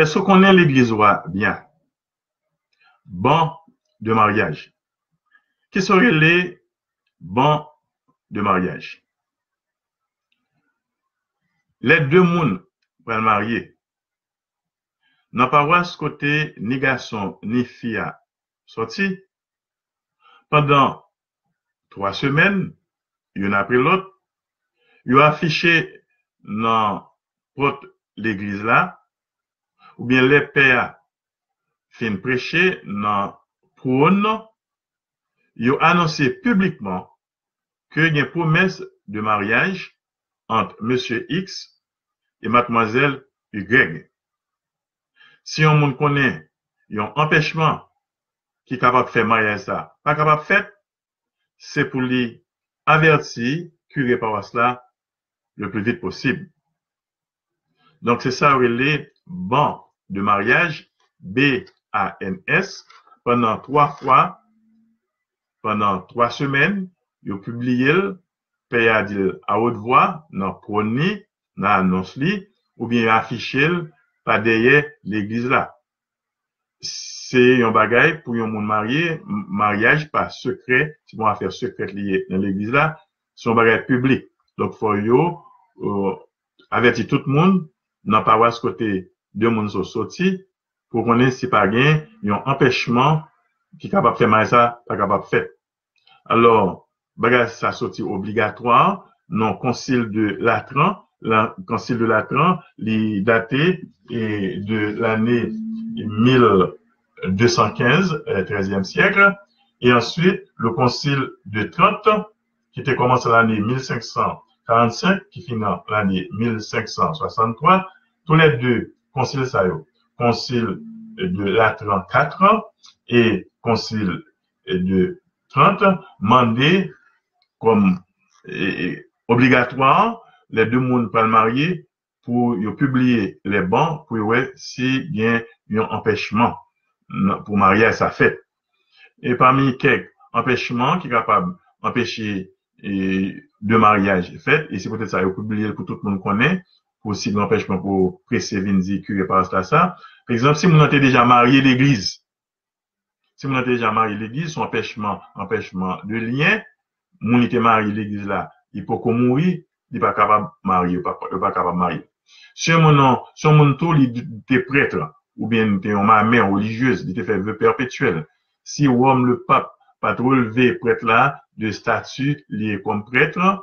Est-ce qu'on est l'église bien? Bon de mariage. Qui seraient les bons de mariage? Les deux mouns pral marier. Nan paroisse kote ni garçon ni fille sorti, pendant trois semaines, yon après l'autre, yo affiché dans l'église là, ou bien les pères fin prêcher dans prône, yo annoncé publiquement que y a une promesse de mariage entre monsieur X et mademoiselle Y. Si on moun connaît un empêchement qui est capable de faire mariage ça, pas capable de faire, c'est pour lui avertir, curer par cela le plus vite possible. Donc, c'est ça, les ban de mariage, B-A-N-S, pendant trois fois, pendant trois semaines, ils ont publié, paye à haute voix, dans prône, dans annonce ou bien affiché pas derrière l'église là. C'est un bagage pour un monde marié, mariage pas secret, c'est une affaire secrète liée dans l'église là, c'est un bagage public. Donc, faut euh, avertir tout le monde, dans paroisse côté de sont sortis, pour qu'on ait si empêchement qui est capable de faire mariage ça, pas capable de faire. Alors, bagage ça sorti obligatoire, non concile de Latran, le concile de Latran, daté et de l'année 1215, 13e siècle, et ensuite le concile de Trente, qui était commencé l'année 1545, qui finit l'année 1563, tous les deux conciles ça concile de Latran 4 et concile de Trente, mandé comme obligatoire les deux mondes pas marier pour publier les bans pour voir s'il y a un empêchement pour marier sa fête. Et parmi quelques empêchements qui sont capables d'empêcher de mariage fait, et c'est peut-être ça, publier pour tout le monde connaît, pour aussi l'empêchement pour presser Vinzi, curer par ça. Par exemple, si vous avez déjà marié l'église, si vous avez déjà marié l'église, son empêchement, empêchement de lien, mon était marié l'église là, il peut mourir, il n'est pas capable de marier, il n'est pas capable de marier. Si mon si mon tout, il était prêtre, ou bien était une mère religieuse, il était fait vœu perpétuel. Si homme le pape, pas relevé prêtre là, de statut, est comme prêtre,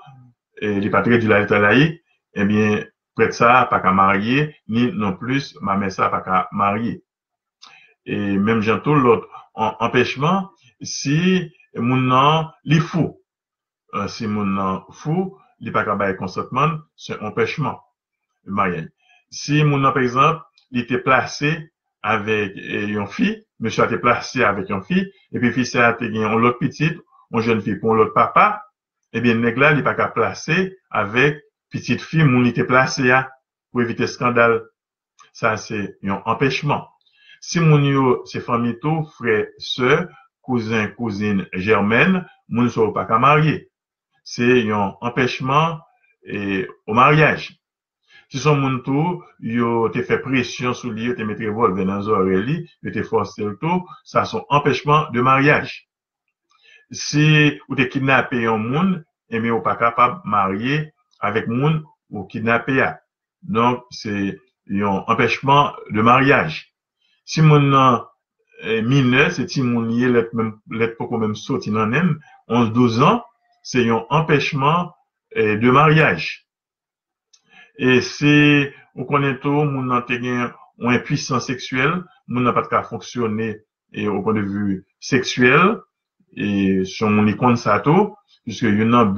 et pas très du laïque, eh bien, prêtre ça, pas qu'à marier, ni non plus, ma ça, pas qu'à marier. Et même j'entends l'autre empêchement, si mon nom, il fou. Euh, si mon nom fou, n'est pas de consentement, c'est empêchement. Mariage. Si mon nom, par exemple, il était placé avec une fille, monsieur a été placé avec une fille, et puis fille a été une autre petite, une jeune fille pour l'autre papa, eh bien, nèg là, il n'est pas capable placer avec petite fille, mon était placé là, pour éviter scandale. Ça, c'est un empêchement. Si mon yo, c'est famille tout, frère, sœur, cousin, cousine, germaine, mon ne sont pas marier. C'est un empêchement au mariage. Si son moun tout, yo te fait pression sur lui, te mette revolver dans les oreilles, yo te forcé tout, ça son empêchement de mariage. Si ou te kidnappé un moun, et mais ou pas capable marier avec moun ou kidnappé. Donc, c'est un empêchement de mariage. Si moun nan mineur, c'est si moun yé let let pas même sorti nan même, 11-12 ans, c'est un empêchement de mariage. Et si on connaît tout, moun nan te gen ou impuissance sexuelle, moun nan pas de fonctionner et au point de vue sexuel, et son moun y compte ça tout, puisque yon nan